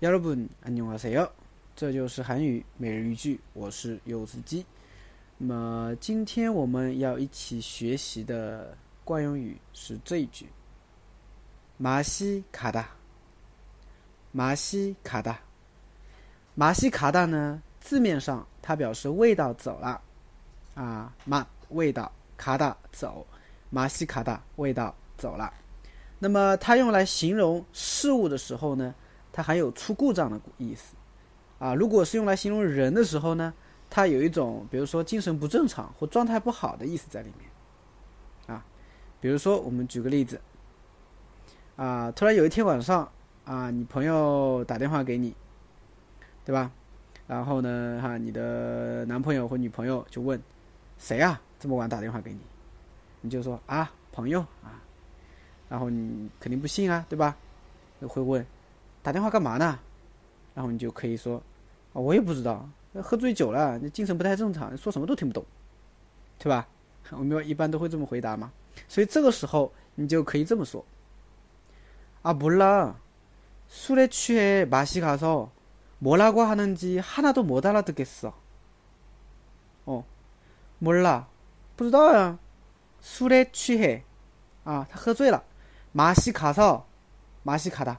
여러분안녕하세요，这就是韩语每日一句，我是柚子鸡。那么今天我们要一起学习的惯用语是这一句：마시가 다。 马西卡达，马西卡达呢？字面上它表示味道走了啊，马味道卡达走，马西卡达味道走了。那么它用来形容事物的时候呢？ 它含有出故障的意思，啊，如果是用来形容人的时候呢，它有一种，比如说精神不正常或状态不好的意思在里面，啊，比如说我们举个例子，啊，突然有一天晚上，啊，你朋友打电话给你，对吧？然后呢，哈，你的男朋友或女朋友就问，谁啊，这么晚打电话给你？你就说啊，朋友啊，然后你肯定不信啊，对吧？会问。打电话干嘛呢？然后你就可以说，啊，我也不知道，喝醉酒了，你精神不太正常，说什么都听不懂，对吧？我们一般都会这么回答嘛。所以这个时候你就可以这么说，啊，몰라술에취해마시가서뭐라고하는지하나도못알아듣겠어哦，몰라不知道呀。술에취해啊，他喝醉了，마시가서마시가 다。